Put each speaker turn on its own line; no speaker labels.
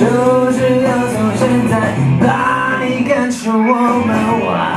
就是要从现在把你赶出我门外